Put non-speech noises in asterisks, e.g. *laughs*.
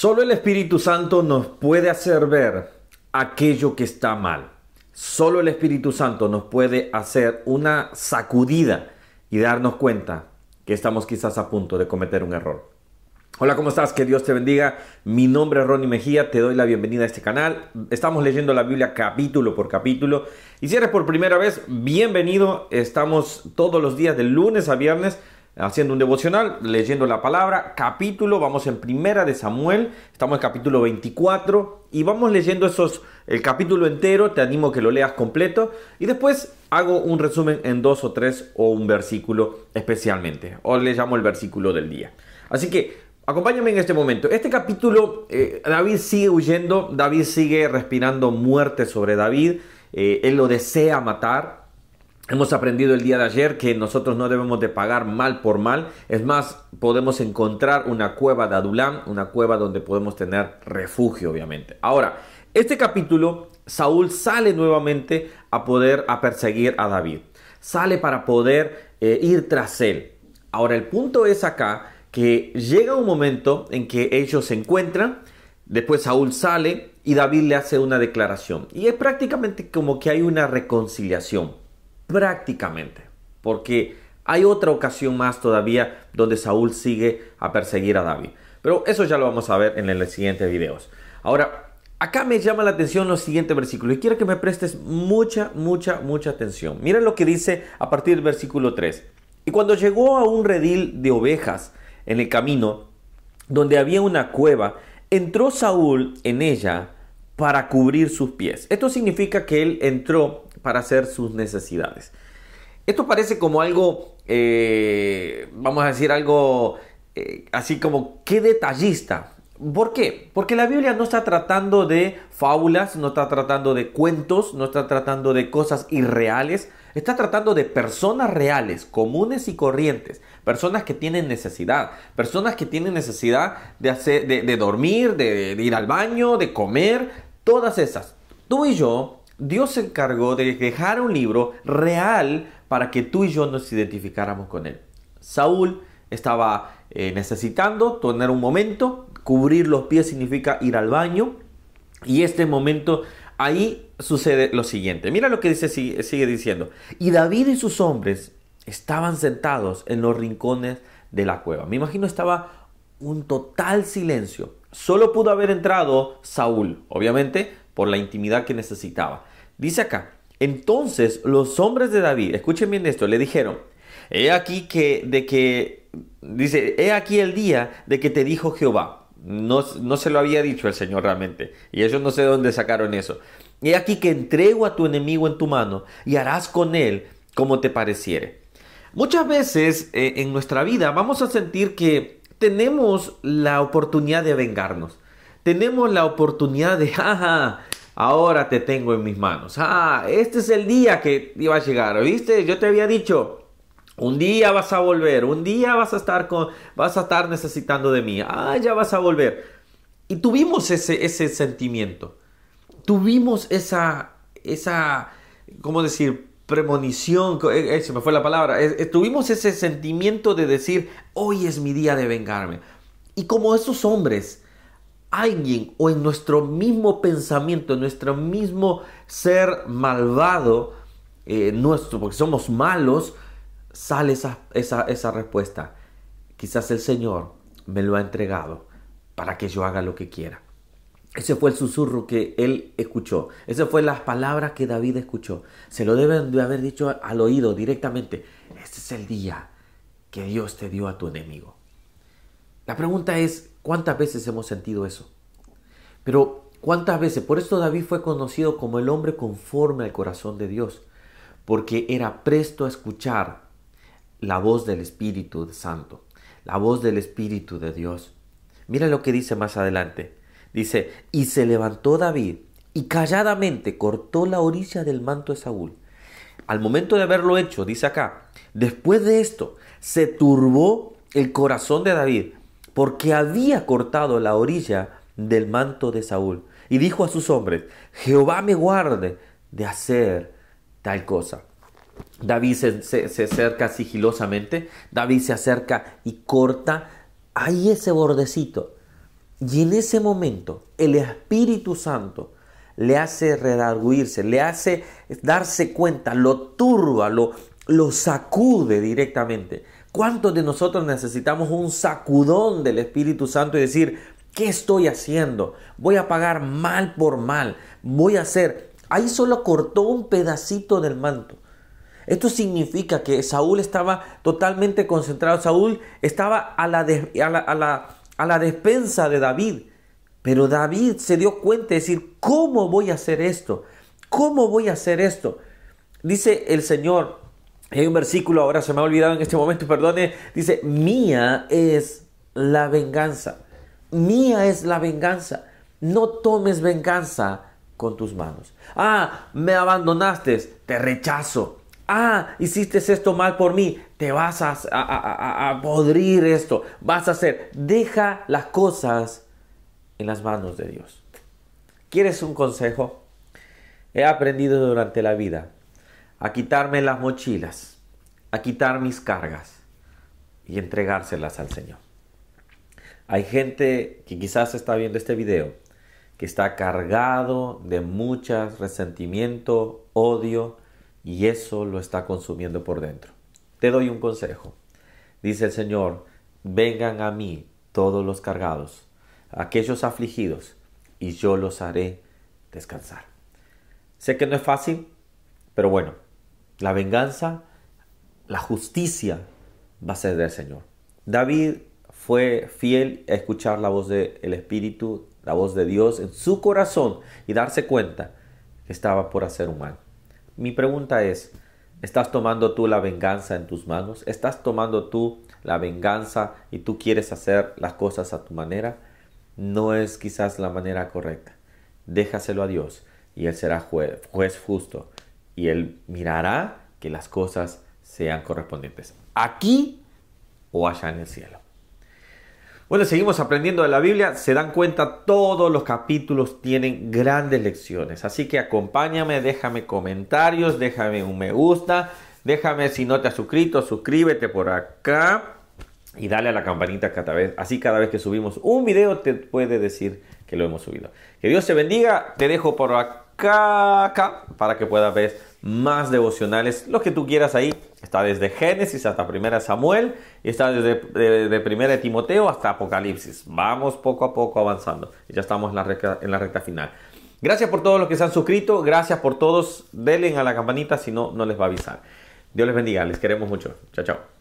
Solo el Espíritu Santo nos puede hacer ver aquello que está mal. Solo el Espíritu Santo nos puede hacer una sacudida y darnos cuenta que estamos quizás a punto de cometer un error. Hola, ¿cómo estás? Que Dios te bendiga. Mi nombre es Ronnie Mejía, te doy la bienvenida a este canal. Estamos leyendo la Biblia capítulo por capítulo. Y si eres por primera vez, bienvenido. Estamos todos los días de lunes a viernes haciendo un devocional, leyendo la palabra, capítulo, vamos en primera de Samuel, estamos en capítulo 24 y vamos leyendo esos, el capítulo entero, te animo que lo leas completo y después hago un resumen en dos o tres o un versículo especialmente, o le llamo el versículo del día. Así que Acompáñame en este momento. Este capítulo, eh, David sigue huyendo, David sigue respirando muerte sobre David, eh, él lo desea matar. Hemos aprendido el día de ayer que nosotros no debemos de pagar mal por mal. Es más, podemos encontrar una cueva de Adulam, una cueva donde podemos tener refugio, obviamente. Ahora, este capítulo, Saúl sale nuevamente a poder a perseguir a David. Sale para poder eh, ir tras él. Ahora, el punto es acá que llega un momento en que ellos se encuentran, después Saúl sale y David le hace una declaración. Y es prácticamente como que hay una reconciliación, prácticamente, porque hay otra ocasión más todavía donde Saúl sigue a perseguir a David. Pero eso ya lo vamos a ver en los siguientes videos. Ahora, acá me llama la atención los siguientes versículos y quiero que me prestes mucha, mucha, mucha atención. Miren lo que dice a partir del versículo 3. Y cuando llegó a un redil de ovejas, en el camino, donde había una cueva, entró Saúl en ella para cubrir sus pies. Esto significa que él entró para hacer sus necesidades. Esto parece como algo, eh, vamos a decir algo eh, así como, qué detallista. ¿Por qué? Porque la Biblia no está tratando de fábulas, no está tratando de cuentos, no está tratando de cosas irreales, está tratando de personas reales, comunes y corrientes, personas que tienen necesidad, personas que tienen necesidad de, hacer, de, dormir, de, de ir al baño, de comer, todas esas. Tú y yo, Dios se encargó de dejar un libro real para que tú y yo nos identificáramos con él. Saúl estaba eh, necesitando tener un momento, cubrir los pies significa ir al baño, y este momento ahí sucede lo siguiente. Mira lo que dice, sigue, diciendo. Y David y sus hombres estaban sentados en los rincones de la cueva. Me imagino estaba un total silencio. Solo pudo haber entrado Saúl, obviamente por la intimidad que necesitaba. Dice acá, entonces los hombres de David, escuchen bien esto, le dijeron, he aquí que de que dice, he aquí el día de que te dijo Jehová. No, no se lo había dicho el Señor realmente. Y ellos no sé de dónde sacaron eso. He aquí que entrego a tu enemigo en tu mano y harás con él como te pareciere. Muchas veces eh, en nuestra vida vamos a sentir que tenemos la oportunidad de vengarnos. Tenemos la oportunidad de, *laughs* ahora te tengo en mis manos. Ah, este es el día que iba a llegar, ¿viste? Yo te había dicho, un día vas a volver, un día vas a estar con, vas a estar necesitando de mí. Ah, ya vas a volver. Y tuvimos ese, ese sentimiento. Tuvimos esa, esa, ¿cómo decir? Premonición, eh, eh, se me fue la palabra. tuvimos ese sentimiento de decir, hoy es mi día de vengarme. Y como esos hombres, alguien o en nuestro mismo pensamiento, en nuestro mismo ser malvado, eh, nuestro, porque somos malos, sale esa, esa, respuesta. Quizás el Señor me lo ha entregado para que yo haga lo que quiera. Ese fue el susurro que él escuchó. Esas fue las palabras que David escuchó. Se lo deben de haber dicho al oído directamente. Este es el día que Dios te dio a tu enemigo. La pregunta es, ¿cuántas veces hemos sentido eso? Pero, ¿cuántas veces? Por esto David fue conocido como el hombre conforme al corazón de Dios, porque era presto a escuchar la voz del Espíritu Santo, la voz del Espíritu de Dios. Mira lo que dice más adelante. Dice, y se levantó David y calladamente cortó la orilla del manto de Saúl. Al momento de haberlo hecho, dice acá, después de esto, se turbó el corazón de David porque había cortado la orilla del manto de Saúl. Y dijo a sus hombres, Jehová me guarde de hacer tal cosa. David se, acerca sigilosamente, David se acerca y corta ahí ese bordecito. Y en ese momento el Espíritu Santo le hace redarguirse, le hace darse cuenta, lo turba, lo, lo sacude directamente. ¿Cuántos de nosotros necesitamos un sacudón del Espíritu Santo y decir, ¿qué estoy haciendo? Voy a pagar mal por mal, voy a hacer... Ahí solo cortó un pedacito del manto. Esto significa que Saúl estaba totalmente concentrado. Saúl estaba a la, a la, a la, a la despensa de David. Pero David se dio cuenta de decir, ¿cómo voy a hacer esto? ¿Cómo voy a hacer esto? Dice el Señor, hay un versículo, ahora se me ha olvidado en este momento, perdone, dice, mía es la venganza, mía es la venganza, no tomes venganza con tus manos. Ah, me abandonaste, te rechazo. Ah, hiciste esto mal por mí, te vas a, a, a podrir esto, vas a hacer. Deja las cosas en las manos de Dios. ¿Quieres un consejo? He aprendido durante la vida a quitarme las mochilas, a quitar mis cargas y entregárselas al Señor. Hay gente que quizás está viendo este video que está cargado de muchas resentimiento, odio y eso lo está consumiendo por dentro. Te doy un consejo. Dice el Señor, vengan a mí todos los cargados aquellos afligidos, y yo los haré descansar. Sé que no es fácil, pero bueno, la venganza, la justicia va a ser del Señor. David fue fiel a escuchar la voz del Espíritu, la voz de Dios en su corazón y darse cuenta que estaba por hacer un mal. Mi pregunta es, ¿estás tomando tú la venganza en tus manos? ¿Estás tomando tú la venganza y tú quieres hacer las cosas a tu manera? no es quizás la manera correcta. Déjaselo a Dios y Él será juez, justo y Él mirará que las cosas sean correspondientes aquí o allá en el cielo. Bueno, seguimos aprendiendo de la Biblia. Se dan cuenta, todos los capítulos tienen grandes lecciones. Así que acompáñame, déjame comentarios, déjame un me gusta, déjame si no te has suscrito, suscríbete por acá y dale a la campanita cada vez, así cada vez que subimos un video te puede decir que lo hemos subido. Que Dios te bendiga, te dejo por acá, acá para que puedas ver más devocionales, lo que tú quieras ahí. Está desde Génesis hasta Primera Samuel y está desde de, Primera Timoteo hasta Apocalipsis. Vamos poco a poco avanzando ya estamos en la recta, en la recta final. Gracias por todos los que se han suscrito, gracias por todos. Denle a la campanita, si no, no les va a avisar. Dios les bendiga, les queremos mucho. Chao, chao.